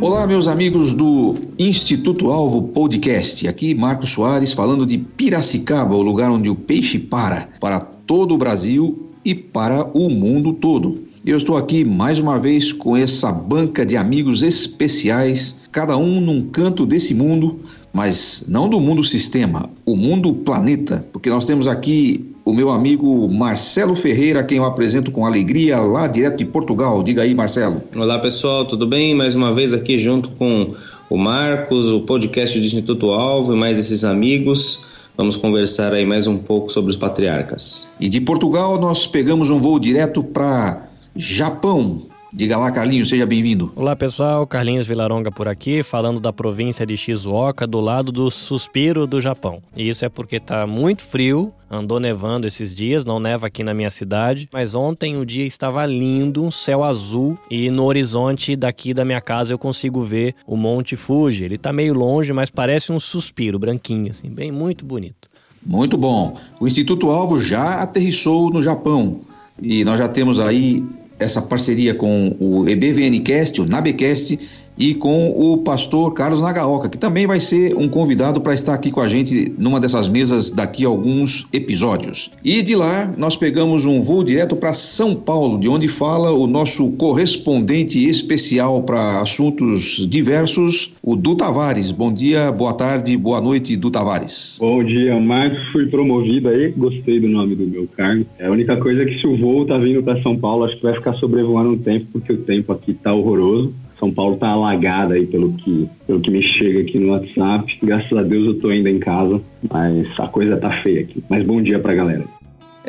Olá, meus amigos do Instituto Alvo Podcast. Aqui Marcos Soares falando de Piracicaba, o lugar onde o peixe para, para todo o Brasil e para o mundo todo. Eu estou aqui mais uma vez com essa banca de amigos especiais, cada um num canto desse mundo, mas não do mundo sistema, o mundo planeta, porque nós temos aqui o meu amigo Marcelo Ferreira, quem eu apresento com alegria lá direto de Portugal. Diga aí, Marcelo. Olá, pessoal, tudo bem? Mais uma vez aqui junto com o Marcos, o podcast do Instituto Alvo e mais esses amigos. Vamos conversar aí mais um pouco sobre os patriarcas. E de Portugal nós pegamos um voo direto para Japão. Diga lá, Carlinhos, seja bem-vindo. Olá, pessoal. Carlinhos Vilaronga por aqui, falando da província de Shizuoka, do lado do Suspiro do Japão. E isso é porque tá muito frio, andou nevando esses dias, não neva aqui na minha cidade, mas ontem o dia estava lindo, um céu azul e no horizonte daqui da minha casa eu consigo ver o Monte Fuji. Ele tá meio longe, mas parece um suspiro, branquinho assim, bem muito bonito. Muito bom. O Instituto Alvo já aterrissou no Japão e nós já temos aí essa parceria com o EBVNcast, o Nabecast e com o pastor Carlos Nagaoka, que também vai ser um convidado para estar aqui com a gente numa dessas mesas daqui a alguns episódios. E de lá nós pegamos um voo direto para São Paulo, de onde fala o nosso correspondente especial para assuntos diversos, o Du Tavares. Bom dia, boa tarde, boa noite, Du Tavares. Bom dia, Marcos. Fui promovido aí, gostei do nome do meu cargo. É a única coisa é que se o voo tá vindo para São Paulo, acho que vai ficar sobrevoando um tempo, porque o tempo aqui tá horroroso. São Paulo está alagada aí pelo que, pelo que me chega aqui no WhatsApp. Graças a Deus eu estou ainda em casa, mas a coisa tá feia aqui. Mas bom dia pra galera.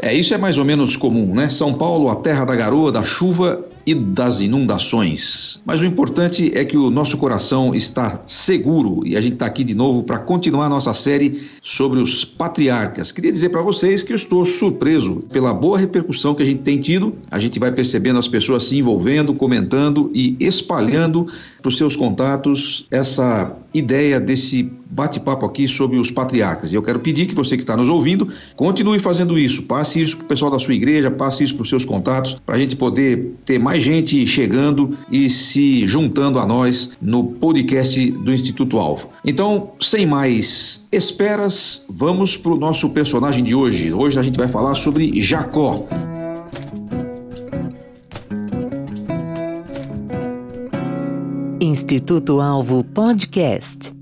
É, isso é mais ou menos comum, né? São Paulo, a terra da garoa, da chuva e das inundações. Mas o importante é que o nosso coração está seguro e a gente está aqui de novo para continuar nossa série sobre os patriarcas. Queria dizer para vocês que eu estou surpreso pela boa repercussão que a gente tem tido. A gente vai percebendo as pessoas se envolvendo, comentando e espalhando para os seus contatos essa ideia desse bate-papo aqui sobre os patriarcas. E eu quero pedir que você que está nos ouvindo continue fazendo isso. Passe isso para o pessoal da sua igreja, passe isso para os seus contatos, para a gente poder ter mais gente chegando e se juntando a nós no podcast do Instituto Alvo. Então, sem mais esperas, vamos para o nosso personagem de hoje. Hoje a gente vai falar sobre Jacó. Instituto Alvo Podcast.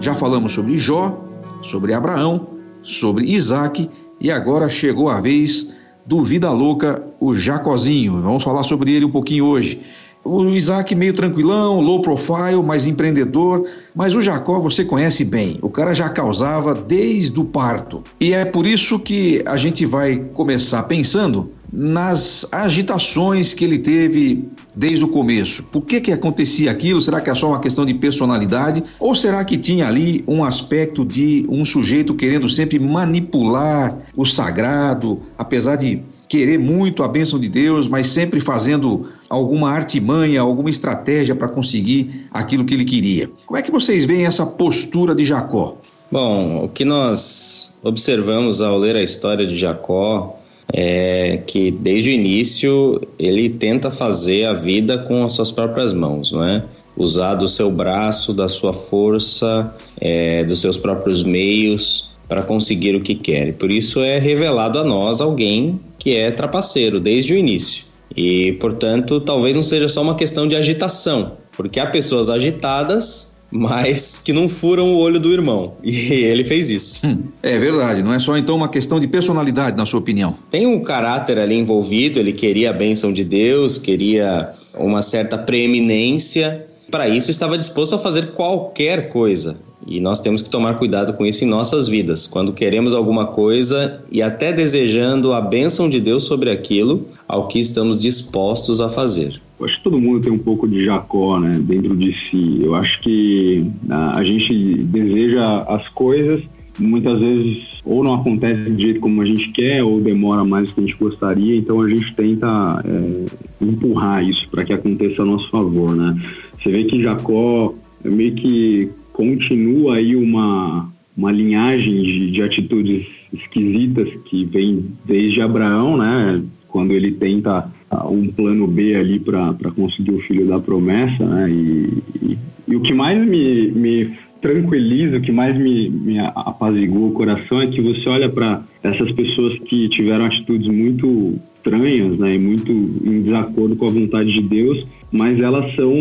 Já falamos sobre Jó, sobre Abraão, sobre Isaac e agora chegou a vez do Vida Louca, o Jacozinho. Vamos falar sobre ele um pouquinho hoje. O Isaac meio tranquilão, low profile, mais empreendedor, mas o Jacó você conhece bem. O cara já causava desde o parto. E é por isso que a gente vai começar pensando nas agitações que ele teve desde o começo. Por que que acontecia aquilo? Será que é só uma questão de personalidade ou será que tinha ali um aspecto de um sujeito querendo sempre manipular o sagrado, apesar de querer muito a bênção de Deus, mas sempre fazendo alguma artimanha, alguma estratégia para conseguir aquilo que ele queria. Como é que vocês veem essa postura de Jacó? Bom, o que nós observamos ao ler a história de Jacó é que desde o início ele tenta fazer a vida com as suas próprias mãos, não é? Usar do seu braço, da sua força, é, dos seus próprios meios para conseguir o que quer. E por isso é revelado a nós alguém que é trapaceiro desde o início. E, portanto, talvez não seja só uma questão de agitação, porque há pessoas agitadas, mas que não furam o olho do irmão. E ele fez isso. Hum, é verdade, não é só então uma questão de personalidade, na sua opinião. Tem um caráter ali envolvido, ele queria a bênção de Deus, queria uma certa preeminência. Para isso, estava disposto a fazer qualquer coisa. E nós temos que tomar cuidado com isso em nossas vidas. Quando queremos alguma coisa e até desejando a bênção de Deus sobre aquilo, ao que estamos dispostos a fazer. Eu acho que todo mundo tem um pouco de Jacó, né, dentro de si. Eu acho que a, a gente deseja as coisas, muitas vezes ou não acontece do jeito como a gente quer, ou demora mais do que a gente gostaria, então a gente tenta é, empurrar isso para que aconteça a nosso favor, né? Você vê que Jacó meio que continua aí uma, uma linhagem de, de atitudes esquisitas que vem desde Abraão, né? Quando ele tenta um plano B ali para conseguir o filho da promessa, né? E, e, e o que mais me, me tranquiliza, o que mais me, me apazigua o coração é que você olha para essas pessoas que tiveram atitudes muito estranhas, né, e muito em desacordo com a vontade de Deus, mas elas são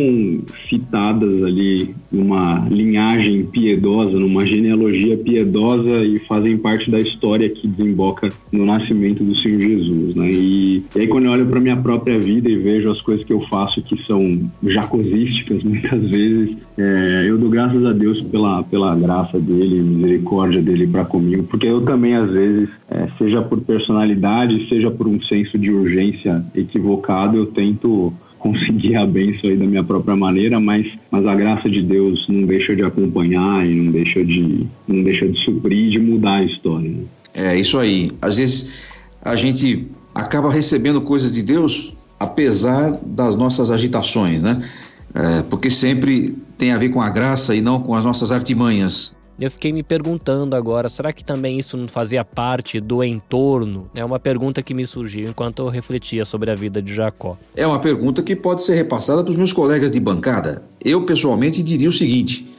citadas ali numa linhagem piedosa, numa genealogia piedosa e fazem parte da história que desemboca no nascimento do Senhor Jesus, né? E, e aí quando eu olho para minha própria vida e vejo as coisas que eu faço que são jacosísticas muitas vezes, é, eu dou graças a Deus pela pela graça dele, misericórdia dele para comigo, porque eu também às vezes, é, seja por personalidade, seja por um senso de urgência equivocado, eu tento conseguir a benção aí da minha própria maneira, mas, mas a graça de Deus não deixa de acompanhar e não deixa de, não deixa de suprir, de mudar a história. Né? É isso aí. Às vezes a gente acaba recebendo coisas de Deus apesar das nossas agitações, né? É, porque sempre tem a ver com a graça e não com as nossas artimanhas. Eu fiquei me perguntando agora, será que também isso não fazia parte do entorno? É uma pergunta que me surgiu enquanto eu refletia sobre a vida de Jacó. É uma pergunta que pode ser repassada para os meus colegas de bancada. Eu, pessoalmente, diria o seguinte: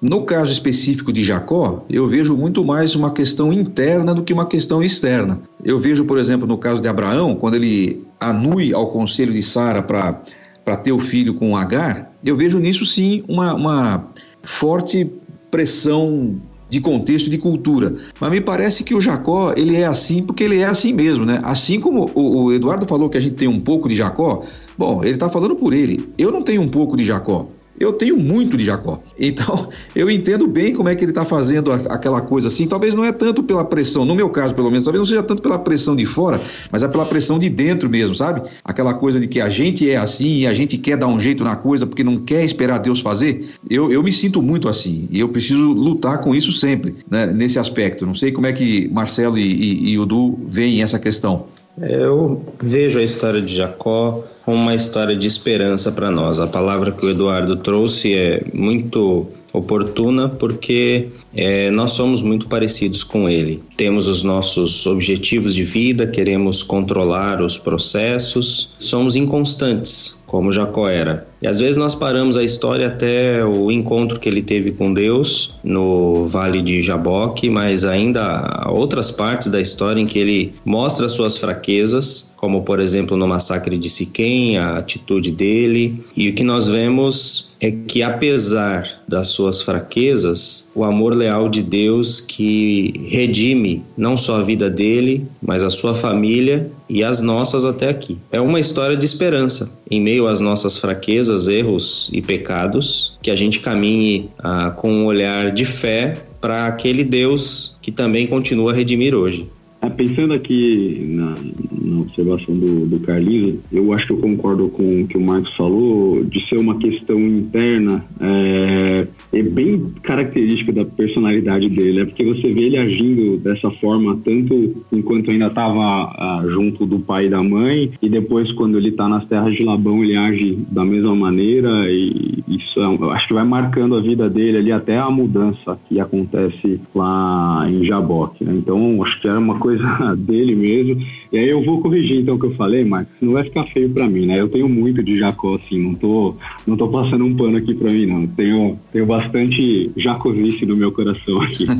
no caso específico de Jacó, eu vejo muito mais uma questão interna do que uma questão externa. Eu vejo, por exemplo, no caso de Abraão, quando ele anui ao conselho de Sara para ter o filho com Agar, eu vejo nisso sim uma, uma forte pressão de contexto de cultura. Mas me parece que o Jacó, ele é assim porque ele é assim mesmo, né? Assim como o, o Eduardo falou que a gente tem um pouco de Jacó, bom, ele está falando por ele. Eu não tenho um pouco de Jacó. Eu tenho muito de Jacó. Então, eu entendo bem como é que ele está fazendo aquela coisa assim. Talvez não é tanto pela pressão, no meu caso, pelo menos, talvez não seja tanto pela pressão de fora, mas é pela pressão de dentro mesmo, sabe? Aquela coisa de que a gente é assim e a gente quer dar um jeito na coisa porque não quer esperar Deus fazer. Eu, eu me sinto muito assim e eu preciso lutar com isso sempre, né, nesse aspecto. Não sei como é que Marcelo e, e, e o Du veem essa questão. Eu vejo a história de Jacó como uma história de esperança para nós. A palavra que o Eduardo trouxe é muito oportuna porque é, nós somos muito parecidos com ele. Temos os nossos objetivos de vida, queremos controlar os processos, somos inconstantes, como Jacó era. E às vezes nós paramos a história até o encontro que ele teve com Deus no Vale de Jaboque, mas ainda há outras partes da história em que ele mostra suas fraquezas, como por exemplo no massacre de Siquém, a atitude dele. E o que nós vemos é que apesar das suas fraquezas, o amor leal de Deus que redime não só a vida dele, mas a sua família e as nossas até aqui. É uma história de esperança. Em meio às nossas fraquezas, erros e pecados, que a gente caminhe ah, com um olhar de fé para aquele Deus que também continua a redimir hoje. Ah, pensando aqui na, na observação do, do Carlinhos, eu acho que eu concordo com o que o Marcos falou, de ser uma questão interna, é, é bem característica da personalidade dele, é porque você vê ele agindo dessa forma, tanto enquanto ainda estava ah, junto do pai e da mãe, e depois quando ele está nas terras de Labão, ele age da mesma maneira, e isso é, acho que vai marcando a vida dele ali até a mudança que acontece lá em Jaboque. Né? Então, acho que era uma coisa coisa dele mesmo. E aí eu vou corrigir então o que eu falei, Marcos, não vai ficar feio para mim, né? Eu tenho muito de Jacó, assim, não tô, não tô passando um pano aqui para mim, não. Tenho, tenho bastante jacosice no meu coração aqui.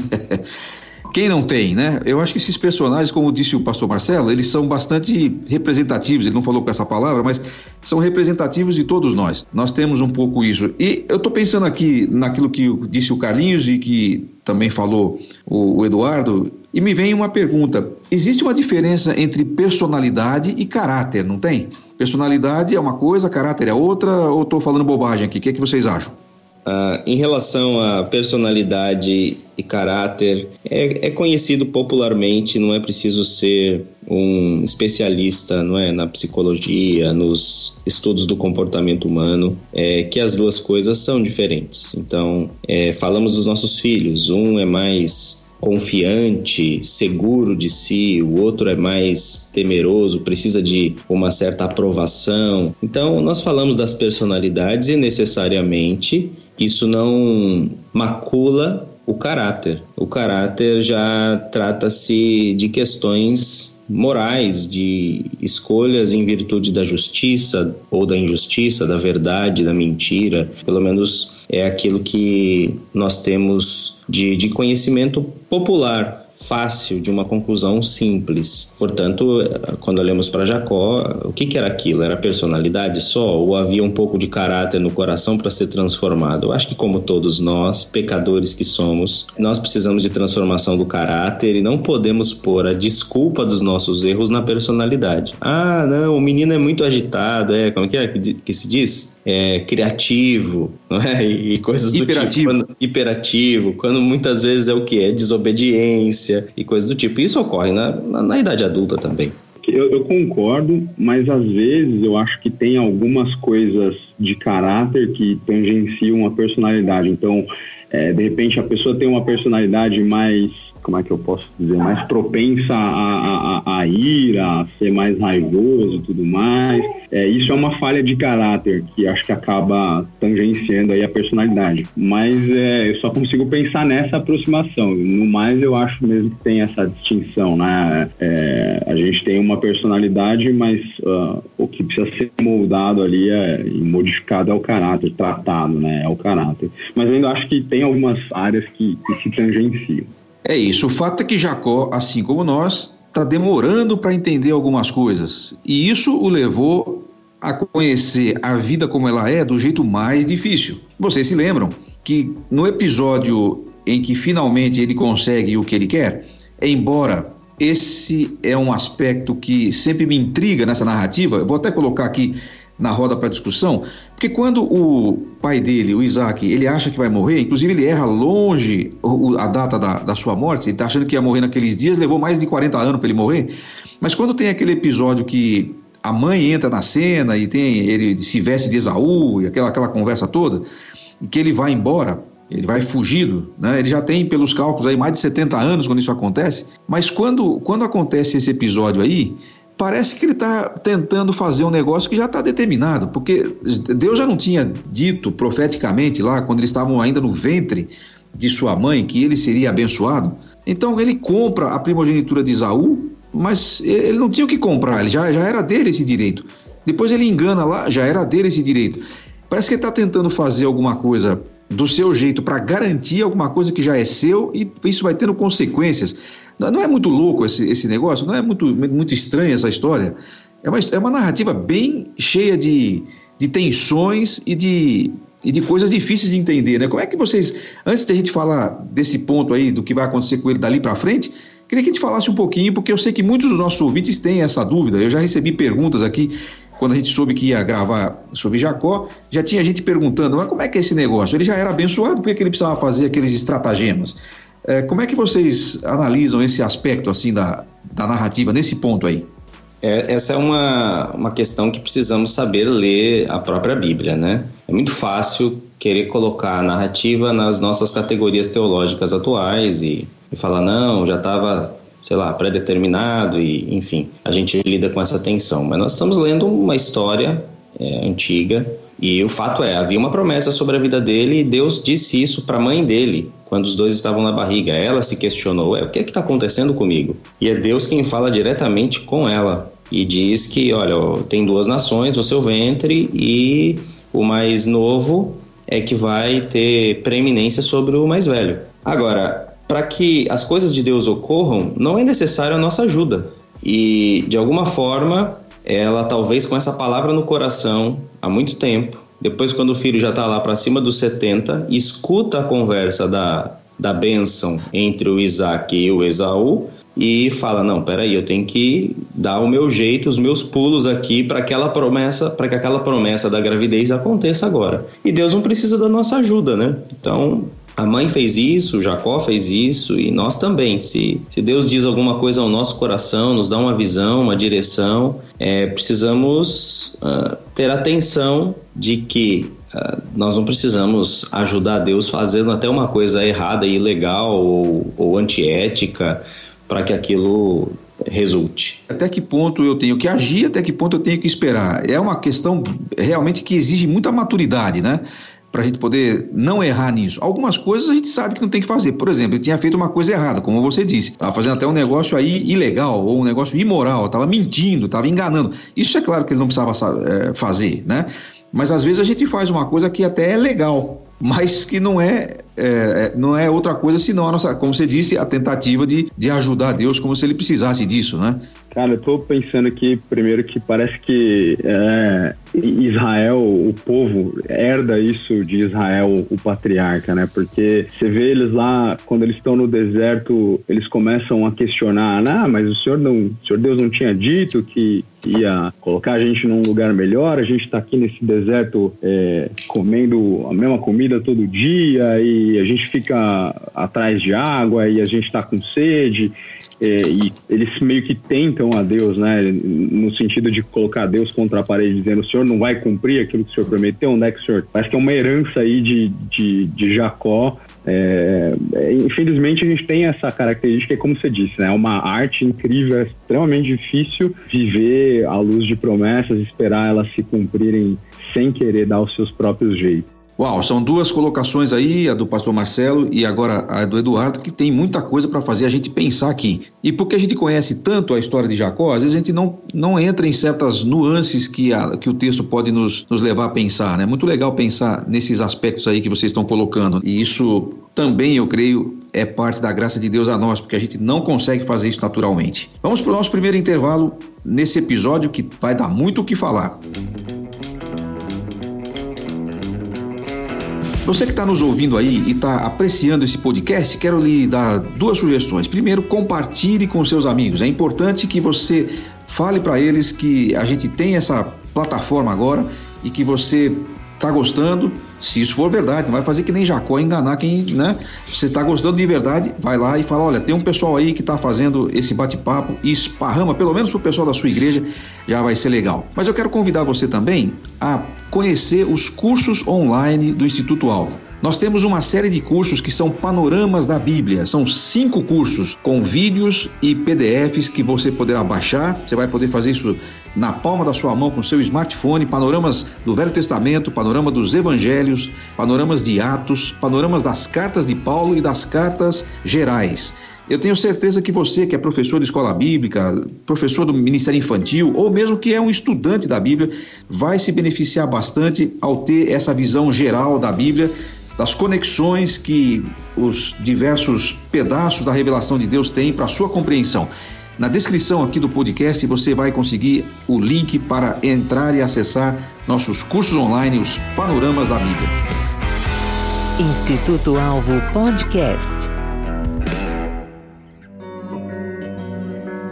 Quem não tem, né? Eu acho que esses personagens, como disse o pastor Marcelo, eles são bastante representativos. Ele não falou com essa palavra, mas são representativos de todos nós. Nós temos um pouco isso. E eu estou pensando aqui naquilo que disse o Carlinhos e que também falou o Eduardo. E me vem uma pergunta: existe uma diferença entre personalidade e caráter, não tem? Personalidade é uma coisa, caráter é outra, ou estou falando bobagem aqui? O que, é que vocês acham? Uh, em relação a personalidade e caráter, é, é, conhecido popularmente, não é preciso ser um especialista não é, na psicologia, nos estudos do comportamento humano, é, que as duas coisas são diferentes. Então, é, falamos dos nossos filhos, um é mais confiante, seguro de si, o outro é mais temeroso, precisa de uma certa aprovação. Então, nós falamos das personalidades e necessariamente isso não macula o caráter. O caráter já trata-se de questões morais, de escolhas em virtude da justiça ou da injustiça, da verdade, da mentira. Pelo menos é aquilo que nós temos de, de conhecimento popular fácil, de uma conclusão simples. Portanto, quando olhamos para Jacó, o que, que, era aquilo? Era personalidade só? Ou havia um pouco de caráter no coração para ser transformado? Eu acho que, como todos nós, pecadores que somos, nós precisamos de transformação do caráter e não podemos pôr a desculpa dos nossos erros na personalidade. Ah, não, o menino é muito agitado, é, como que é que se diz? É, criativo, é? E coisas do hiperativo. tipo. Quando, hiperativo, quando muitas vezes é o que? É desobediência e coisas do tipo. Isso ocorre na, na, na idade adulta também. Eu, eu, concordo, mas às vezes eu acho que tem algumas coisas de caráter que tangenciam a personalidade. Então, é, de repente, a pessoa tem uma personalidade mais como é que eu posso dizer, mais propensa a, a, a ir, a ser mais raivoso e tudo mais. É, isso é uma falha de caráter que acho que acaba tangenciando aí a personalidade. Mas é, eu só consigo pensar nessa aproximação. No mais, eu acho mesmo que tem essa distinção, né? É, a gente tem uma personalidade, mas uh, o que precisa ser moldado ali é, e modificado é o caráter, tratado, né? É o caráter. Mas eu ainda acho que tem algumas áreas que, que se tangenciam. É isso. O fato é que Jacó, assim como nós, está demorando para entender algumas coisas. E isso o levou a conhecer a vida como ela é do jeito mais difícil. Vocês se lembram que no episódio em que finalmente ele consegue o que ele quer, embora esse é um aspecto que sempre me intriga nessa narrativa, eu vou até colocar aqui na roda para discussão, porque quando o pai dele, o Isaac, ele acha que vai morrer, inclusive ele erra longe a data da, da sua morte, ele está achando que ia morrer naqueles dias, levou mais de 40 anos para ele morrer, mas quando tem aquele episódio que a mãe entra na cena e tem ele se veste de Esaú e aquela, aquela conversa toda, e que ele vai embora, ele vai fugido, né? Ele já tem, pelos cálculos aí, mais de 70 anos quando isso acontece. Mas quando, quando acontece esse episódio aí, parece que ele está tentando fazer um negócio que já está determinado, porque Deus já não tinha dito profeticamente lá, quando eles estavam ainda no ventre de sua mãe, que ele seria abençoado. Então ele compra a primogenitura de Isaú, mas ele não tinha o que comprar, ele já, já era dele esse direito. Depois ele engana lá, já era dele esse direito. Parece que ele está tentando fazer alguma coisa do seu jeito para garantir alguma coisa que já é seu e isso vai tendo consequências. Não é muito louco esse, esse negócio? Não é muito, muito estranha essa história? É uma, é uma narrativa bem cheia de, de tensões e de, e de coisas difíceis de entender, né? Como é que vocês, antes de a gente falar desse ponto aí, do que vai acontecer com ele dali para frente, queria que a gente falasse um pouquinho, porque eu sei que muitos dos nossos ouvintes têm essa dúvida. Eu já recebi perguntas aqui, quando a gente soube que ia gravar sobre Jacó, já tinha gente perguntando, mas como é que é esse negócio? Ele já era abençoado, por que, que ele precisava fazer aqueles estratagemas? É, como é que vocês analisam esse aspecto assim da, da narrativa nesse ponto aí? É, essa é uma, uma questão que precisamos saber ler a própria Bíblia, né? É muito fácil querer colocar a narrativa nas nossas categorias teológicas atuais e, e falar, não, já estava, sei lá, pré-determinado e, enfim, a gente lida com essa tensão. Mas nós estamos lendo uma história é, antiga e o fato é, havia uma promessa sobre a vida dele e Deus disse isso para a mãe dele quando os dois estavam na barriga. Ela se questionou: o que é está acontecendo comigo? E é Deus quem fala diretamente com ela e diz que: olha, tem duas nações no seu ventre e o mais novo é que vai ter preeminência sobre o mais velho. Agora, para que as coisas de Deus ocorram, não é necessário a nossa ajuda. E de alguma forma, ela talvez com essa palavra no coração há muito tempo, depois, quando o filho já está lá para cima dos 70, escuta a conversa da, da bênção entre o Isaac e o Esaú e fala: Não, peraí, eu tenho que dar o meu jeito, os meus pulos aqui para aquela promessa, para que aquela promessa da gravidez aconteça agora. E Deus não precisa da nossa ajuda, né? Então, a mãe fez isso, Jacó fez isso e nós também. Se, se Deus diz alguma coisa ao nosso coração, nos dá uma visão, uma direção, é, precisamos uh, ter atenção de que uh, nós não precisamos ajudar Deus fazendo até uma coisa errada, ilegal ou, ou antiética para que aquilo resulte. Até que ponto eu tenho que agir, até que ponto eu tenho que esperar. É uma questão realmente que exige muita maturidade, né? Para a gente poder não errar nisso. Algumas coisas a gente sabe que não tem que fazer. Por exemplo, ele tinha feito uma coisa errada, como você disse. Estava fazendo até um negócio aí ilegal ou um negócio imoral, estava mentindo, estava enganando. Isso é claro que ele não precisava é, fazer, né? Mas às vezes a gente faz uma coisa que até é legal, mas que não é, é, é, não é outra coisa senão a nossa, como você disse, a tentativa de, de ajudar Deus como se ele precisasse disso, né? Cara, eu tô pensando aqui, primeiro, que parece que é, Israel, o povo, herda isso de Israel, o patriarca, né? Porque você vê eles lá, quando eles estão no deserto, eles começam a questionar, ah, mas o Senhor, não, o Senhor Deus não tinha dito que ia colocar a gente num lugar melhor, a gente está aqui nesse deserto é, comendo a mesma comida todo dia e a gente fica atrás de água e a gente está com sede é, e eles meio que tentam a Deus, né? No sentido de colocar Deus contra a parede, dizendo: o senhor não vai cumprir aquilo que o senhor prometeu, onde é que o senhor. Parece que é uma herança aí de, de, de Jacó. É, é, infelizmente a gente tem essa característica, como você disse, né? É uma arte incrível, é extremamente difícil viver à luz de promessas, esperar elas se cumprirem sem querer dar os seus próprios jeitos. Uau, são duas colocações aí, a do pastor Marcelo e agora a do Eduardo, que tem muita coisa para fazer a gente pensar aqui. E porque a gente conhece tanto a história de Jacó, às vezes a gente não, não entra em certas nuances que, a, que o texto pode nos, nos levar a pensar, né? Muito legal pensar nesses aspectos aí que vocês estão colocando. E isso também, eu creio, é parte da graça de Deus a nós, porque a gente não consegue fazer isso naturalmente. Vamos para o nosso primeiro intervalo nesse episódio que vai dar muito o que falar. Você que está nos ouvindo aí e está apreciando esse podcast, quero lhe dar duas sugestões. Primeiro, compartilhe com seus amigos. É importante que você fale para eles que a gente tem essa plataforma agora e que você está gostando, se isso for verdade, não vai fazer que nem Jacó enganar quem, né? Você está gostando de verdade, vai lá e fala, olha, tem um pessoal aí que está fazendo esse bate-papo e esparrama, pelo menos para o pessoal da sua igreja, já vai ser legal. Mas eu quero convidar você também a conhecer os cursos online do Instituto Alvo. Nós temos uma série de cursos que são panoramas da Bíblia. São cinco cursos com vídeos e PDFs que você poderá baixar. Você vai poder fazer isso na palma da sua mão com seu smartphone. Panoramas do Velho Testamento, panorama dos Evangelhos, panoramas de Atos, panoramas das cartas de Paulo e das cartas gerais. Eu tenho certeza que você, que é professor de escola bíblica, professor do Ministério Infantil, ou mesmo que é um estudante da Bíblia, vai se beneficiar bastante ao ter essa visão geral da Bíblia das conexões que os diversos pedaços da revelação de Deus têm para sua compreensão. Na descrição aqui do podcast você vai conseguir o link para entrar e acessar nossos cursos online, os Panoramas da Bíblia. Instituto Alvo Podcast.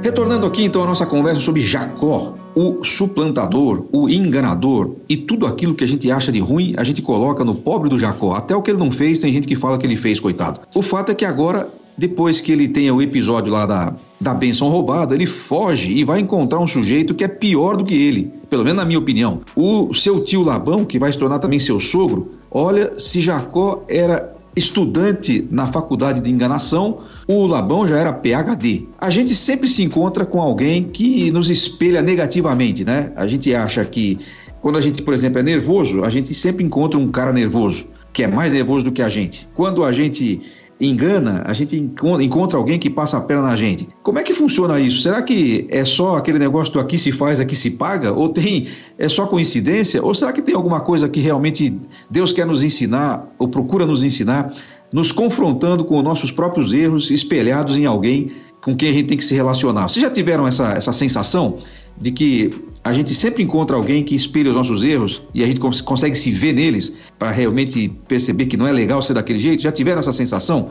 Retornando aqui então à nossa conversa sobre Jacó, o suplantador, o enganador e tudo aquilo que a gente acha de ruim, a gente coloca no pobre do Jacó. Até o que ele não fez, tem gente que fala que ele fez, coitado. O fato é que agora, depois que ele tem o episódio lá da, da benção roubada, ele foge e vai encontrar um sujeito que é pior do que ele, pelo menos na minha opinião. O seu tio Labão, que vai se tornar também seu sogro, olha, se Jacó era estudante na faculdade de enganação, o Labão já era PhD. A gente sempre se encontra com alguém que nos espelha negativamente, né? A gente acha que quando a gente, por exemplo, é nervoso, a gente sempre encontra um cara nervoso, que é mais nervoso do que a gente. Quando a gente engana, a gente encontra alguém que passa a perna na gente. Como é que funciona isso? Será que é só aquele negócio do aqui se faz, aqui se paga? Ou tem é só coincidência? Ou será que tem alguma coisa que realmente Deus quer nos ensinar ou procura nos ensinar, nos confrontando com nossos próprios erros espelhados em alguém com quem a gente tem que se relacionar? Vocês já tiveram essa, essa sensação de que a gente sempre encontra alguém que espelha os nossos erros e a gente cons consegue se ver neles para realmente perceber que não é legal ser daquele jeito? Já tiveram essa sensação?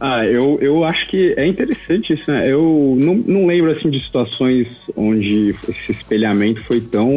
Ah, eu, eu acho que é interessante isso, né? Eu não, não lembro assim de situações onde esse espelhamento foi tão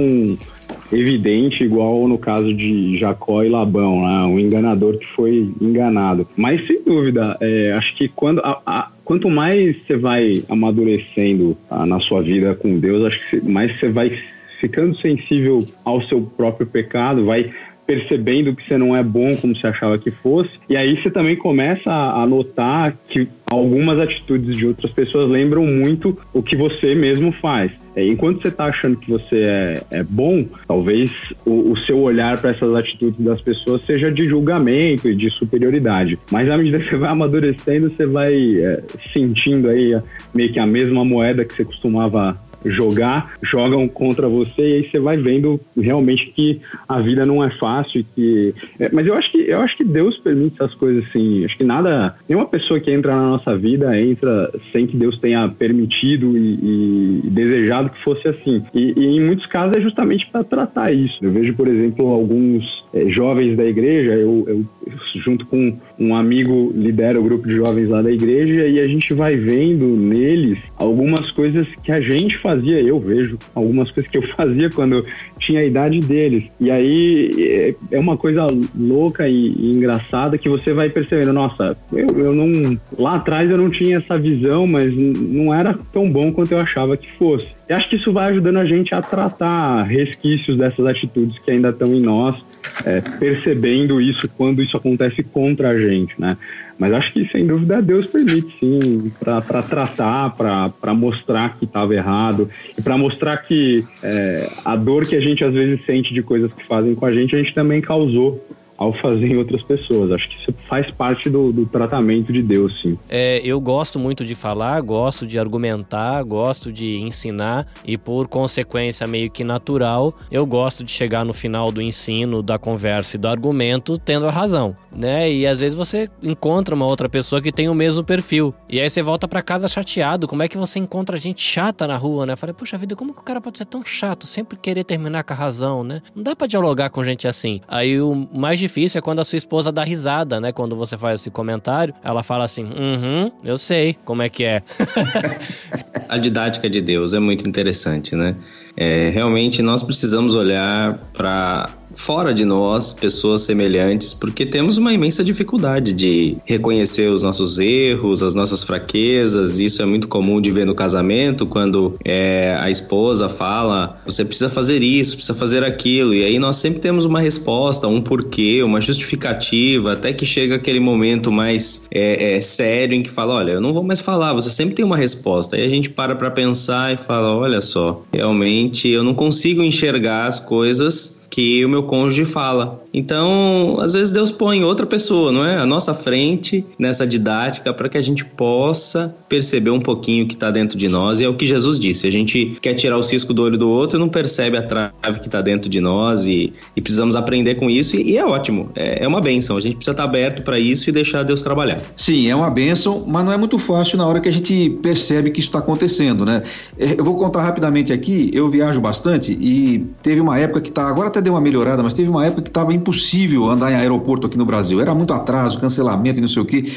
evidente, igual no caso de Jacó e Labão, né? um enganador que foi enganado. Mas sem dúvida, é, acho que quando a, a, quanto mais você vai amadurecendo tá, na sua vida com Deus, acho que mais você vai ficando sensível ao seu próprio pecado, vai percebendo que você não é bom como você achava que fosse. E aí você também começa a notar que algumas atitudes de outras pessoas lembram muito o que você mesmo faz. É, enquanto você está achando que você é, é bom, talvez o, o seu olhar para essas atitudes das pessoas seja de julgamento e de superioridade. Mas à medida que você vai amadurecendo, você vai é, sentindo aí meio que a mesma moeda que você costumava jogar, jogam contra você e aí você vai vendo realmente que a vida não é fácil que é, mas eu acho que eu acho que Deus permite essas coisas assim acho que nada nenhuma pessoa que entra na nossa vida entra sem que Deus tenha permitido e, e desejado que fosse assim. E, e, em muitos casos é justamente para tratar isso. Eu vejo por exemplo alguns é, jovens da igreja eu, eu, junto com um amigo lidera o grupo de jovens lá da igreja e a gente vai vendo neles algumas coisas que a gente faz fazia, eu vejo algumas coisas que eu fazia quando tinha a idade deles. E aí é, é uma coisa louca e, e engraçada que você vai percebendo, nossa, eu, eu não. Lá atrás eu não tinha essa visão, mas não era tão bom quanto eu achava que fosse. E acho que isso vai ajudando a gente a tratar resquícios dessas atitudes que ainda estão em nós, é, percebendo isso quando isso acontece contra a gente, né? Mas acho que, sem dúvida, Deus permite, sim, para tratar, para mostrar que estava errado e para mostrar que é, a dor que a gente às vezes sente de coisas que fazem com a gente, a gente também causou ao fazer em outras pessoas. Acho que isso faz parte do, do tratamento de Deus, sim. É, eu gosto muito de falar, gosto de argumentar, gosto de ensinar e, por consequência meio que natural, eu gosto de chegar no final do ensino, da conversa e do argumento tendo a razão, né? E às vezes você encontra uma outra pessoa que tem o mesmo perfil e aí você volta para casa chateado. Como é que você encontra gente chata na rua, né? Falei, puxa vida, como que o cara pode ser tão chato, sempre querer terminar com a razão, né? Não dá para dialogar com gente assim. Aí o mais difícil é quando a sua esposa dá risada, né? Quando você faz esse comentário, ela fala assim: uhum, eu sei como é que é. a didática de Deus é muito interessante, né? É, realmente nós precisamos olhar para fora de nós pessoas semelhantes, porque temos uma imensa dificuldade de reconhecer os nossos erros, as nossas fraquezas. Isso é muito comum de ver no casamento, quando é, a esposa fala: você precisa fazer isso, precisa fazer aquilo, e aí nós sempre temos uma resposta, um porquê, uma justificativa, até que chega aquele momento mais é, é, sério em que fala: olha, eu não vou mais falar, você sempre tem uma resposta. Aí a gente para para pensar e fala: olha só, realmente eu não consigo enxergar as coisas que o meu cônjuge fala. Então, às vezes Deus põe outra pessoa, não é? À nossa frente, nessa didática, para que a gente possa perceber um pouquinho o que está dentro de nós. E é o que Jesus disse: a gente quer tirar o cisco do olho do outro e não percebe a trave que está dentro de nós, e, e, precisamos aprender com isso. E, e é ótimo, é, é, uma benção. A gente precisa estar tá aberto para isso e deixar Deus trabalhar. Sim, é uma benção, mas não é muito fácil na hora que a gente percebe que isso está acontecendo, né? Eu vou contar rapidamente aqui. Eu viajo bastante e teve uma época que tá agora até deu uma melhorada, mas teve uma época que estava impossível andar em aeroporto aqui no Brasil. Era muito atraso, cancelamento e não sei o quê.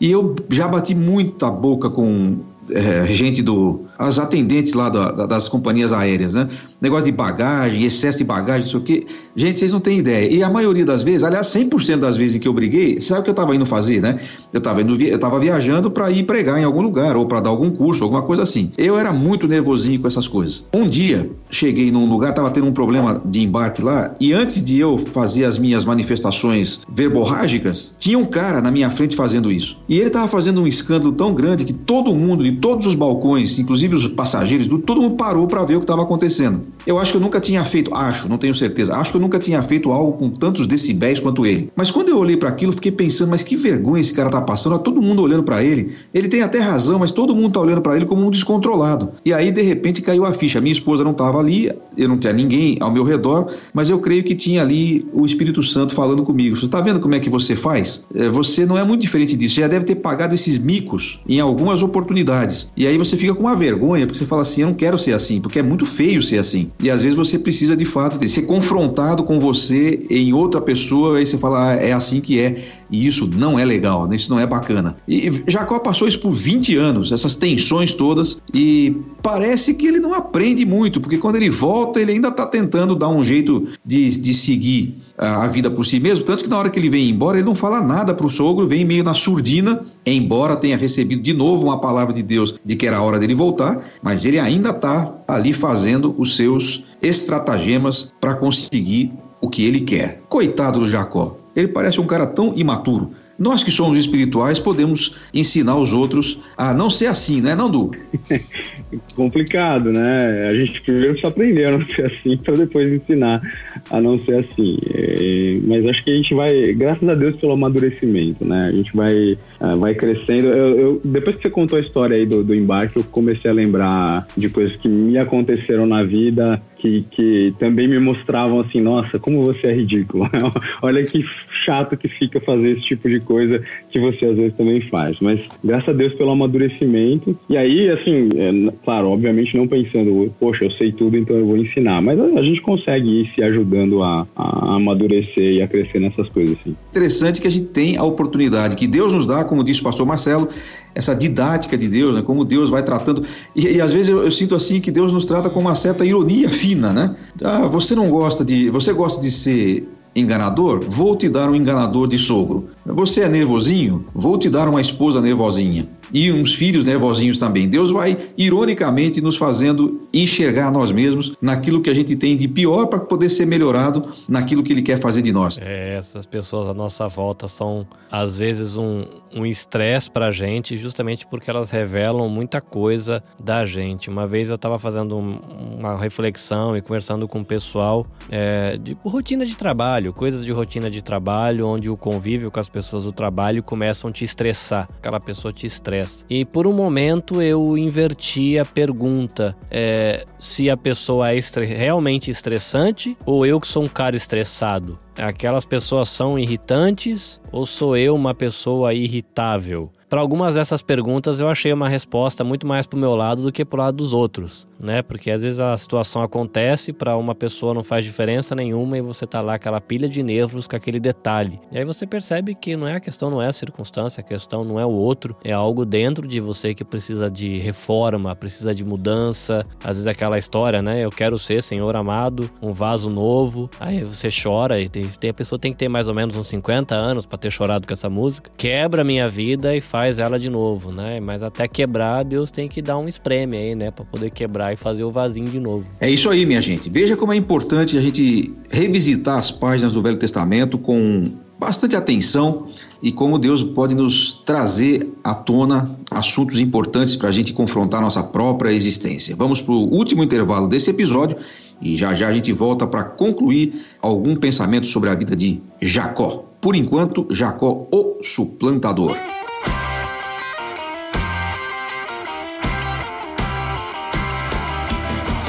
E eu já bati muita boca com é, gente do. as atendentes lá da, da, das companhias aéreas, né? Negócio de bagagem, excesso de bagagem, isso aqui. Gente, vocês não têm ideia. E a maioria das vezes, aliás, 100% das vezes em que eu briguei, sabe o que eu estava indo fazer, né? Eu estava eu viajando para ir pregar em algum lugar, ou para dar algum curso, alguma coisa assim. Eu era muito nervosinho com essas coisas. Um dia, cheguei num lugar, estava tendo um problema de embarque lá, e antes de eu fazer as minhas manifestações verborrágicas, tinha um cara na minha frente fazendo isso. E ele estava fazendo um escândalo tão grande que todo mundo, de todos os balcões, inclusive os passageiros, todo mundo parou para ver o que estava acontecendo. Eu acho que eu nunca tinha feito, acho, não tenho certeza, acho que eu nunca tinha feito algo com tantos decibéis quanto ele. Mas quando eu olhei para aquilo, fiquei pensando, mas que vergonha esse cara tá passando, todo mundo olhando para ele. Ele tem até razão, mas todo mundo tá olhando para ele como um descontrolado. E aí, de repente, caiu a ficha. Minha esposa não estava ali, eu não tinha ninguém ao meu redor, mas eu creio que tinha ali o Espírito Santo falando comigo. Você está vendo como é que você faz? É, você não é muito diferente disso. Você já deve ter pagado esses micos em algumas oportunidades. E aí você fica com uma vergonha, porque você fala assim: eu não quero ser assim, porque é muito feio ser assim. E às vezes você precisa de fato de ser confrontado com você em outra pessoa, aí você fala: ah, é assim que é. E isso não é legal, né? isso não é bacana. E Jacó passou isso por 20 anos, essas tensões todas, e parece que ele não aprende muito, porque quando ele volta, ele ainda está tentando dar um jeito de, de seguir a vida por si mesmo, tanto que na hora que ele vem embora, ele não fala nada para o sogro, vem meio na surdina, embora tenha recebido de novo uma palavra de Deus de que era a hora dele voltar, mas ele ainda está ali fazendo os seus estratagemas para conseguir o que ele quer. Coitado do Jacó, ele parece um cara tão imaturo. Nós que somos espirituais podemos ensinar os outros a não ser assim, né, Nandu? Complicado, né? A gente primeiro precisa aprender a não ser assim para depois ensinar a não ser assim. É, mas acho que a gente vai, graças a Deus pelo amadurecimento, né? A gente vai, uh, vai crescendo. Eu, eu, depois que você contou a história aí do, do embarque, eu comecei a lembrar de coisas que me aconteceram na vida que, que também me mostravam assim, nossa, como você é ridículo. Olha que chato que fica fazer esse tipo de coisa que você às vezes também faz. Mas graças a Deus pelo amadurecimento. E aí, assim, é, claro, obviamente não pensando, poxa, eu sei tudo, então eu vou ensinar. Mas a, a gente consegue ir se ajudando a, a, amadurecer e a crescer nessas coisas, assim. Interessante que a gente tem a oportunidade que Deus nos dá, como disse o pastor Marcelo, essa didática de Deus, né? como Deus vai tratando. E, e às vezes eu, eu, sinto assim que Deus nos trata com uma certa ironia fina, né? Ah, você não gosta de. Você gosta de ser enganador? Vou te dar um enganador de sogro. Você é nervosinho? Vou te dar uma esposa nervosinha e uns filhos nervosinhos também. Deus vai, ironicamente, nos fazendo enxergar nós mesmos naquilo que a gente tem de pior para poder ser melhorado naquilo que Ele quer fazer de nós. É, essas pessoas à nossa volta são, às vezes, um estresse um para a gente, justamente porque elas revelam muita coisa da gente. Uma vez eu estava fazendo um, uma reflexão e conversando com o pessoal é, de rotina de trabalho, coisas de rotina de trabalho, onde o convívio com as pessoas do trabalho começam a te estressar. Aquela pessoa te estressa. E por um momento eu inverti a pergunta é, se a pessoa é estre realmente estressante ou eu que sou um cara estressado. Aquelas pessoas são irritantes ou sou eu uma pessoa irritável? Para algumas dessas perguntas eu achei uma resposta muito mais pro meu lado do que pro lado dos outros, né? Porque às vezes a situação acontece, para uma pessoa não faz diferença nenhuma e você tá lá aquela pilha de nervos com aquele detalhe. E aí você percebe que não é a questão, não é a circunstância, a questão não é o outro, é algo dentro de você que precisa de reforma, precisa de mudança. Às vezes é aquela história, né? Eu quero ser, Senhor amado, um vaso novo. Aí você chora e tem, tem a pessoa tem que ter mais ou menos uns 50 anos para ter chorado com essa música. Quebra minha vida e faz faz ela de novo, né? Mas até quebrar, Deus tem que dar um espreme aí, né? Para poder quebrar e fazer o vasinho de novo. É isso aí, minha gente. Veja como é importante a gente revisitar as páginas do Velho Testamento com bastante atenção e como Deus pode nos trazer à tona assuntos importantes para a gente confrontar nossa própria existência. Vamos para o último intervalo desse episódio e já já a gente volta para concluir algum pensamento sobre a vida de Jacó. Por enquanto, Jacó, o suplantador.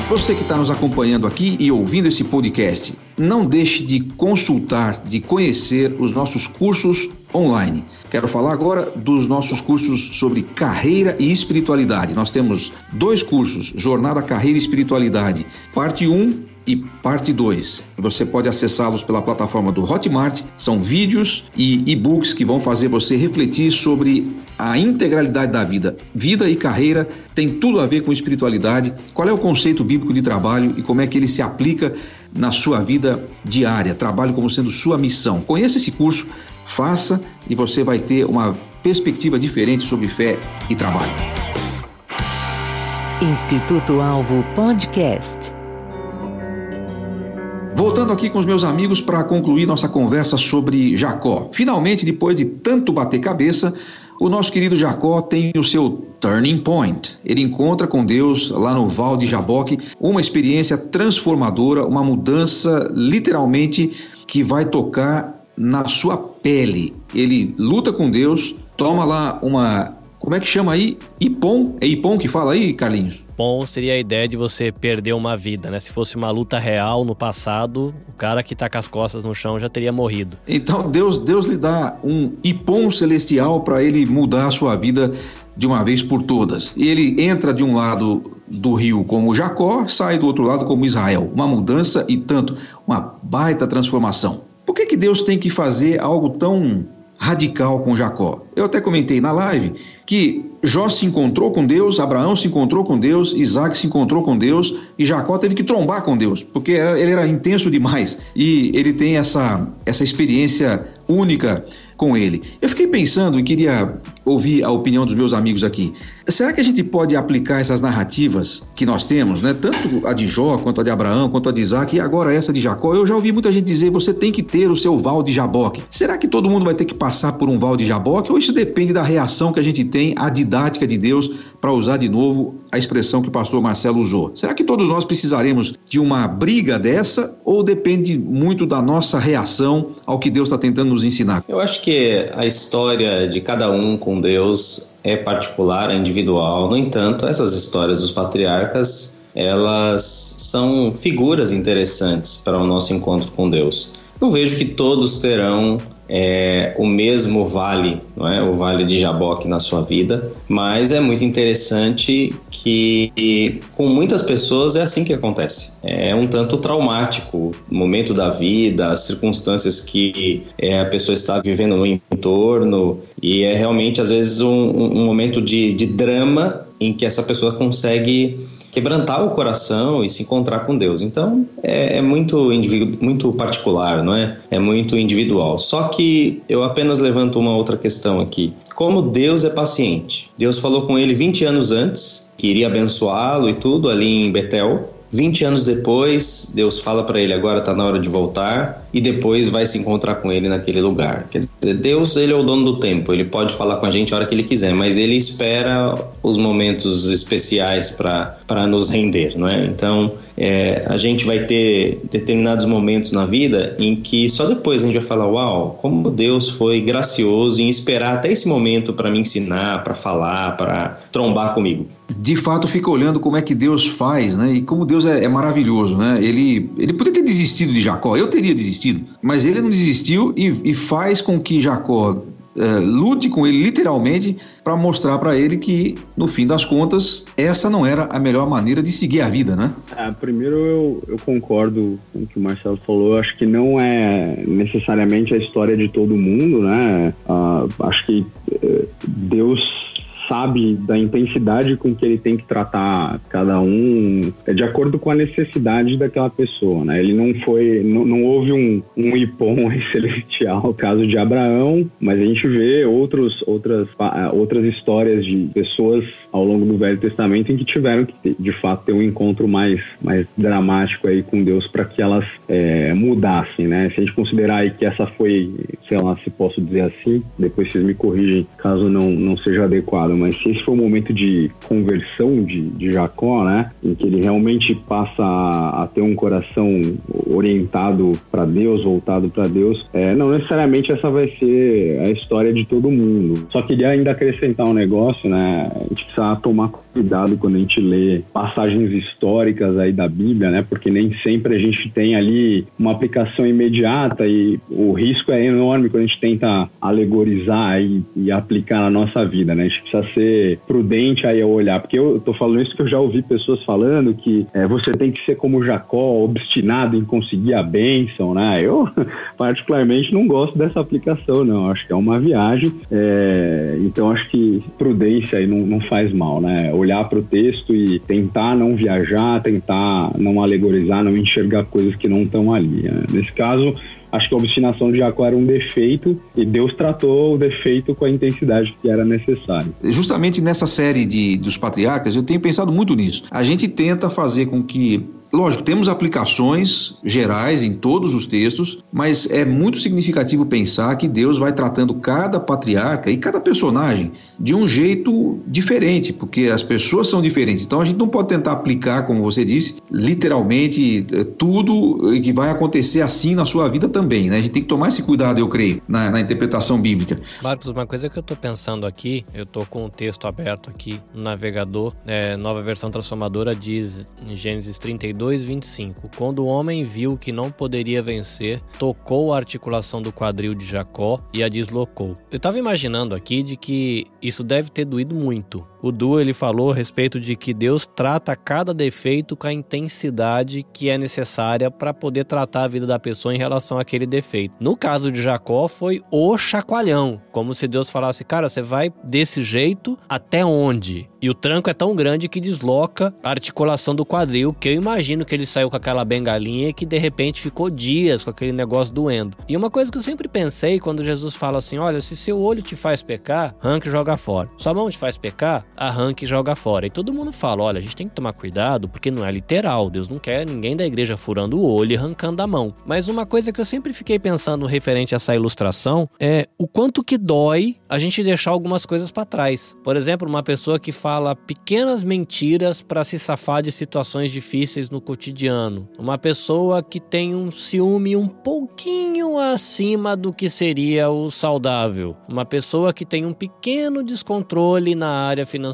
Você que está nos acompanhando aqui e ouvindo esse podcast, não deixe de consultar, de conhecer os nossos cursos online. Quero falar agora dos nossos cursos sobre carreira e espiritualidade. Nós temos dois cursos: Jornada Carreira e Espiritualidade, parte 1 e parte 2. Você pode acessá-los pela plataforma do Hotmart. São vídeos e e-books que vão fazer você refletir sobre a integralidade da vida. Vida e carreira tem tudo a ver com espiritualidade. Qual é o conceito bíblico de trabalho e como é que ele se aplica na sua vida diária? Trabalho como sendo sua missão. Conheça esse curso, faça e você vai ter uma perspectiva diferente sobre fé e trabalho. Instituto Alvo Podcast. Voltando aqui com os meus amigos para concluir nossa conversa sobre Jacó. Finalmente, depois de tanto bater cabeça, o nosso querido Jacó tem o seu turning point. Ele encontra com Deus lá no Val de Jaboque uma experiência transformadora, uma mudança literalmente que vai tocar na sua pele. Ele luta com Deus, toma lá uma. Como é que chama aí? Ipom? É Ipom que fala aí, Carlinhos? Bom seria a ideia de você perder uma vida, né? Se fosse uma luta real no passado, o cara que tá com as costas no chão já teria morrido. Então Deus, Deus lhe dá um ipom celestial para ele mudar a sua vida de uma vez por todas. Ele entra de um lado do rio como Jacó, sai do outro lado como Israel. Uma mudança e tanto, uma baita transformação. Por que, que Deus tem que fazer algo tão radical com Jacó? Eu até comentei na live que Jó se encontrou com Deus, Abraão se encontrou com Deus, Isaac se encontrou com Deus e Jacó teve que trombar com Deus, porque ele era intenso demais e ele tem essa, essa experiência única com ele. Eu fiquei pensando e queria ouvir a opinião dos meus amigos aqui. Será que a gente pode aplicar essas narrativas que nós temos, né? Tanto a de Jó, quanto a de Abraão, quanto a de Isaac e agora essa de Jacó? Eu já ouvi muita gente dizer você tem que ter o seu val de Jaboque. Será que todo mundo vai ter que passar por um val de Jaboque ou isso depende da reação que a gente tem à didática de Deus para usar de novo a expressão que o pastor Marcelo usou? Será que todos nós precisaremos de uma briga dessa ou depende muito da nossa reação ao que Deus está tentando nos ensinar? Eu acho que a história de cada um com Deus é particular, é individual. No entanto, essas histórias dos patriarcas, elas são figuras interessantes para o nosso encontro com Deus. Não vejo que todos terão é, o mesmo vale, não é? o vale de Jaboque na sua vida, mas é muito interessante que com muitas pessoas é assim que acontece. É um tanto traumático o momento da vida, as circunstâncias que é, a pessoa está vivendo no entorno, e é realmente às vezes um, um momento de, de drama em que essa pessoa consegue quebrantar o coração e se encontrar com Deus. Então é, é muito muito particular, não é? É muito individual. Só que eu apenas levanto uma outra questão aqui. Como Deus é paciente. Deus falou com ele 20 anos antes que iria abençoá-lo e tudo ali em Betel. 20 anos depois, Deus fala para ele: agora está na hora de voltar, e depois vai se encontrar com ele naquele lugar. Quer dizer, Deus ele é o dono do tempo, ele pode falar com a gente a hora que ele quiser, mas ele espera os momentos especiais para nos render, não é? Então, é, a gente vai ter determinados momentos na vida em que só depois a gente vai falar: Uau, como Deus foi gracioso em esperar até esse momento para me ensinar, para falar, para trombar comigo. De fato, fica olhando como é que Deus faz, né? E como Deus é, é maravilhoso, né? Ele, ele poderia ter desistido de Jacó, eu teria desistido, mas ele não desistiu e, e faz com que Jacó é, lute com ele literalmente para mostrar para ele que, no fim das contas, essa não era a melhor maneira de seguir a vida, né? É, primeiro eu, eu concordo com o que o Marcelo falou. Eu acho que não é necessariamente a história de todo mundo, né? Uh, acho que uh, Deus sabe da intensidade com que ele tem que tratar cada um é de acordo com a necessidade daquela pessoa, né? Ele não foi, não, não houve um, um ipom celestial, caso de Abraão, mas a gente vê outros, outras, outras histórias de pessoas ao longo do Velho Testamento em que tiveram que, de fato, ter um encontro mais, mais dramático aí com Deus para que elas é, mudassem, né? Se a gente considerar aí que essa foi, sei lá se posso dizer assim, depois vocês me corrigem caso não, não seja adequado, mas se esse foi o momento de conversão de, de Jacó, né, em que ele realmente passa a, a ter um coração orientado para Deus, voltado para Deus, é, não necessariamente essa vai ser a história de todo mundo. Só queria ainda acrescentar um negócio, né, a gente precisa tomar cuidado quando a gente lê passagens históricas aí da Bíblia, né, porque nem sempre a gente tem ali uma aplicação imediata e o risco é enorme quando a gente tenta alegorizar e, e aplicar na nossa vida, né, a gente precisa ser prudente aí ao olhar, porque eu tô falando isso que eu já ouvi pessoas falando que é, você tem que ser como Jacó, obstinado em conseguir a bênção, né? Eu particularmente não gosto dessa aplicação, não. Acho que é uma viagem, é, então acho que prudência aí não, não faz mal, né? Olhar para o texto e tentar não viajar, tentar não alegorizar, não enxergar coisas que não estão ali. Né? Nesse caso, acho que a obstinação de Jacó era um defeito e Deus tratou o defeito com a intensidade que era necessária. Justamente nessa série de, dos patriarcas, eu tenho pensado muito nisso. A gente tenta fazer com que Lógico, temos aplicações gerais em todos os textos, mas é muito significativo pensar que Deus vai tratando cada patriarca e cada personagem de um jeito diferente, porque as pessoas são diferentes. Então a gente não pode tentar aplicar, como você disse, literalmente eh, tudo que vai acontecer assim na sua vida também. Né? A gente tem que tomar esse cuidado, eu creio, na, na interpretação bíblica. Marcos, uma coisa que eu estou pensando aqui, eu estou com o texto aberto aqui no navegador, é, nova versão transformadora diz em Gênesis 32 2:25. Quando o homem viu que não poderia vencer, tocou a articulação do quadril de Jacó e a deslocou. Eu estava imaginando aqui de que isso deve ter doído muito. O Du ele falou a respeito de que Deus trata cada defeito com a intensidade que é necessária para poder tratar a vida da pessoa em relação àquele defeito. No caso de Jacó, foi o chacoalhão, como se Deus falasse: cara, você vai desse jeito até onde? E o tranco é tão grande que desloca a articulação do quadril, que eu imagino que ele saiu com aquela bengalinha e que de repente ficou dias com aquele negócio doendo. E uma coisa que eu sempre pensei quando Jesus fala assim: olha, se seu olho te faz pecar, arranque e joga fora. Sua mão te faz pecar, arranque e joga fora. E todo mundo fala: olha, a gente tem que tomar cuidado porque não é literal. Deus não quer ninguém da igreja furando o olho e arrancando a mão. Mas uma coisa que eu sempre fiquei pensando referente a essa ilustração é o quanto que dói a gente deixar algumas coisas para trás. Por exemplo, uma pessoa que fala pequenas mentiras para se safar de situações difíceis no cotidiano. Uma pessoa que tem um ciúme um pouquinho acima do que seria o saudável. Uma pessoa que tem um pequeno descontrole na área financeira.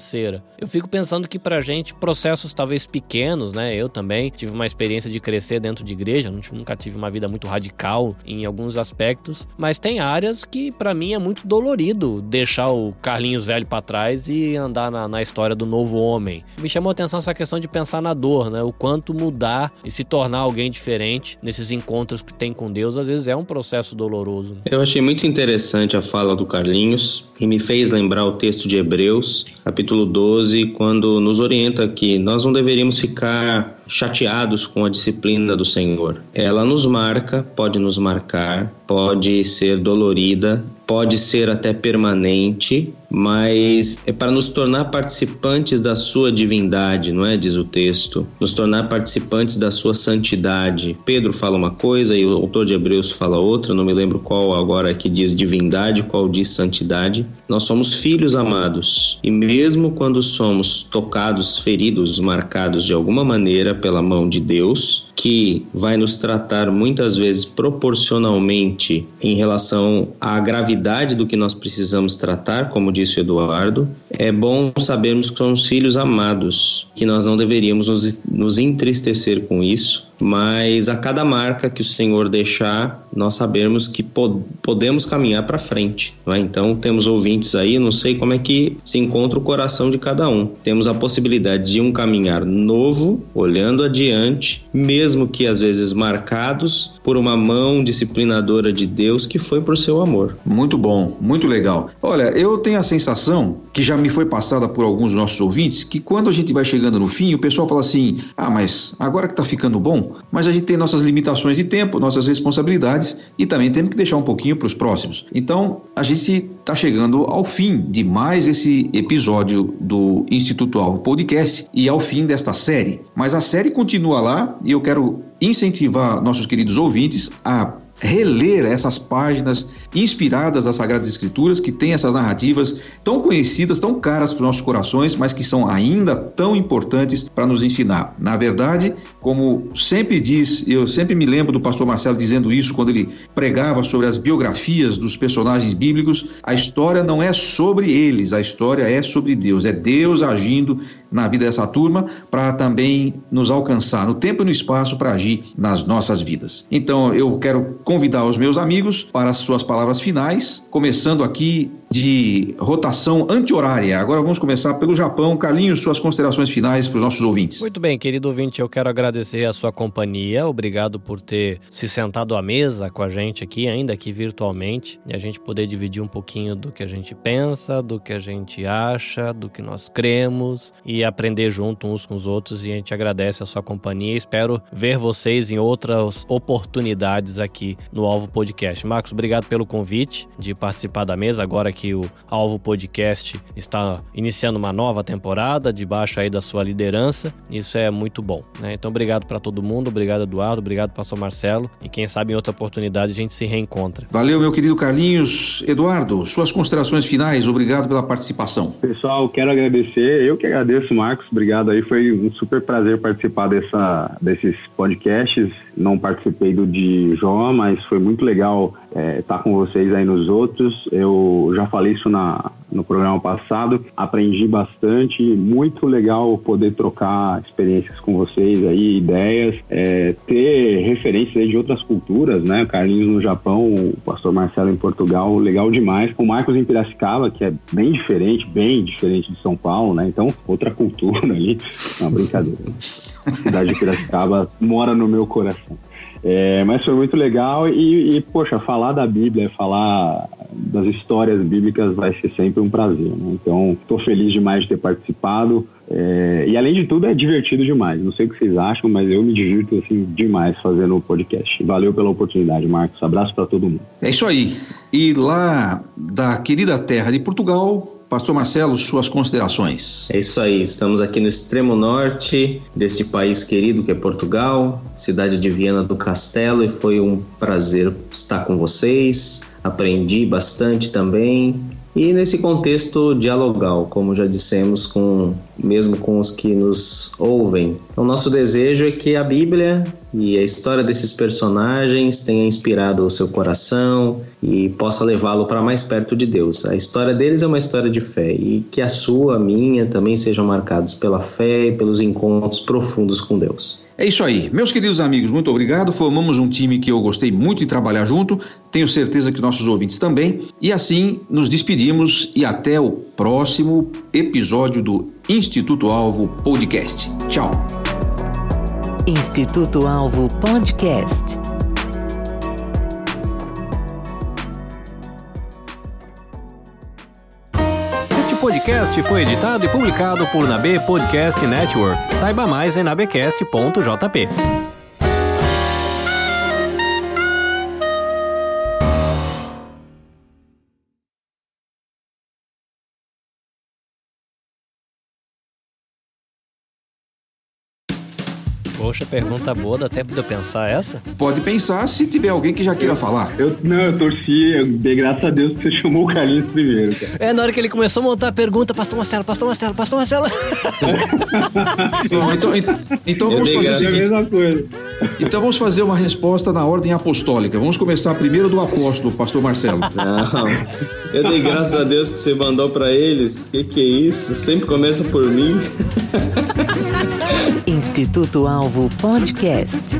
Eu fico pensando que pra gente processos talvez pequenos, né? Eu também tive uma experiência de crescer dentro de igreja, nunca tive uma vida muito radical em alguns aspectos, mas tem áreas que para mim é muito dolorido deixar o Carlinhos velho para trás e andar na, na história do novo homem. Me chamou a atenção essa questão de pensar na dor, né? O quanto mudar e se tornar alguém diferente nesses encontros que tem com Deus, às vezes é um processo doloroso. Eu achei muito interessante a fala do Carlinhos e me fez lembrar o texto de Hebreus, capítulo 12, quando nos orienta que nós não deveríamos ficar chateados com a disciplina do Senhor. Ela nos marca, pode nos marcar, pode ser dolorida, pode ser até permanente, mas é para nos tornar participantes da sua divindade, não é? Diz o texto. Nos tornar participantes da sua santidade. Pedro fala uma coisa e o autor de Hebreus fala outra, não me lembro qual agora que diz divindade, qual diz santidade. Nós somos filhos amados e mesmo quando somos tocados, feridos, marcados de alguma maneira pela mão de Deus, que vai nos tratar muitas vezes proporcionalmente em relação à gravidade do que nós precisamos tratar, como disse o Eduardo, é bom sabermos que somos filhos amados, que nós não deveríamos nos, nos entristecer com isso, mas a cada marca que o Senhor deixar, nós sabemos que pod podemos caminhar para frente. É? Então, temos ouvintes aí, não sei como é que se encontra o coração de cada um. Temos a possibilidade de um caminhar novo, olhando adiante, mesmo que às vezes marcados por uma mão disciplinadora de Deus que foi por seu amor. Muito bom, muito legal. Olha, eu tenho a sensação que já me foi passada por alguns nossos ouvintes que quando a gente vai chegando no fim, o pessoal fala assim: "Ah, mas agora que tá ficando bom, mas a gente tem nossas limitações de tempo, nossas responsabilidades e também temos que deixar um pouquinho para os próximos. Então, a gente está chegando ao fim de mais esse episódio do Instituto Alvo Podcast e ao fim desta série. Mas a série continua lá e eu quero incentivar nossos queridos ouvintes a reler essas páginas inspiradas das Sagradas Escrituras, que têm essas narrativas tão conhecidas, tão caras para os nossos corações, mas que são ainda tão importantes para nos ensinar. Na verdade, como sempre diz, eu sempre me lembro do pastor Marcelo dizendo isso quando ele pregava sobre as biografias dos personagens bíblicos, a história não é sobre eles, a história é sobre Deus, é Deus agindo na vida dessa turma para também nos alcançar no tempo e no espaço para agir nas nossas vidas. Então, eu quero convidar os meus amigos para as suas palavras finais, começando aqui de rotação anti-horária. Agora vamos começar pelo Japão. Carlinhos, suas considerações finais para os nossos ouvintes. Muito bem, querido ouvinte, eu quero agradecer a sua companhia. Obrigado por ter se sentado à mesa com a gente aqui, ainda aqui virtualmente, e a gente poder dividir um pouquinho do que a gente pensa, do que a gente acha, do que nós cremos e aprender junto uns com os outros. E a gente agradece a sua companhia. Espero ver vocês em outras oportunidades aqui no Alvo Podcast. Marcos, obrigado pelo convite de participar da mesa agora aqui que o Alvo Podcast está iniciando uma nova temporada debaixo aí da sua liderança. Isso é muito bom, né? Então, obrigado para todo mundo, obrigado Eduardo, obrigado pastor Marcelo e quem sabe em outra oportunidade a gente se reencontra. Valeu, meu querido Carlinhos. Eduardo, suas considerações finais, obrigado pela participação. Pessoal, quero agradecer, eu que agradeço, Marcos, obrigado aí, foi um super prazer participar dessa, desses podcasts não participei do de Jó, mas foi muito legal é, estar com vocês aí nos outros. Eu já falei isso na, no programa passado, aprendi bastante, muito legal poder trocar experiências com vocês aí, ideias, é, ter referências de outras culturas, né? Carlinhos no Japão, o pastor Marcelo em Portugal, legal demais. O Marcos em Piracicaba, que é bem diferente, bem diferente de São Paulo, né? Então, outra cultura ali. Não, brincadeira. A cidade de Piracicaba mora no meu coração. É, mas foi muito legal e, e, poxa, falar da Bíblia, falar das histórias bíblicas vai ser sempre um prazer. Né? Então, estou feliz demais de ter participado. É, e além de tudo, é divertido demais. Não sei o que vocês acham, mas eu me divirto assim, demais fazendo o podcast. Valeu pela oportunidade, Marcos. Abraço para todo mundo. É isso aí. E lá da querida terra de Portugal, Pastor Marcelo, suas considerações. É isso aí, estamos aqui no extremo norte deste país querido que é Portugal, cidade de Viana do Castelo, e foi um prazer estar com vocês. Aprendi bastante também. E nesse contexto dialogal, como já dissemos, com mesmo com os que nos ouvem. Então, nosso desejo é que a Bíblia e a história desses personagens tenha inspirado o seu coração e possa levá-lo para mais perto de Deus. A história deles é uma história de fé e que a sua, a minha, também sejam marcados pela fé e pelos encontros profundos com Deus. É isso aí. Meus queridos amigos, muito obrigado. Formamos um time que eu gostei muito de trabalhar junto. Tenho certeza que nossos ouvintes também. E assim nos despedimos e até o próximo episódio do Instituto Alvo Podcast. Tchau. Instituto Alvo Podcast. Este podcast foi editado e publicado por Nabe Podcast Network. Saiba mais em nabecast.jp. Poxa, pergunta boa, dá tempo de eu pensar essa? Pode pensar se tiver alguém que já queira falar. Eu, não, eu torci, eu dei graças a Deus que você chamou o Carlinhos primeiro. Cara. É, na hora que ele começou a montar a pergunta, Pastor Marcelo, Pastor Marcelo, Pastor Marcelo. então, então, então vamos fazer o seguinte. Então vamos fazer uma resposta na ordem apostólica. Vamos começar primeiro do apóstolo, Pastor Marcelo. Não, eu dei graças a Deus que você mandou para eles. Que que é isso? Sempre começa por mim. Instituto Alvo Podcast.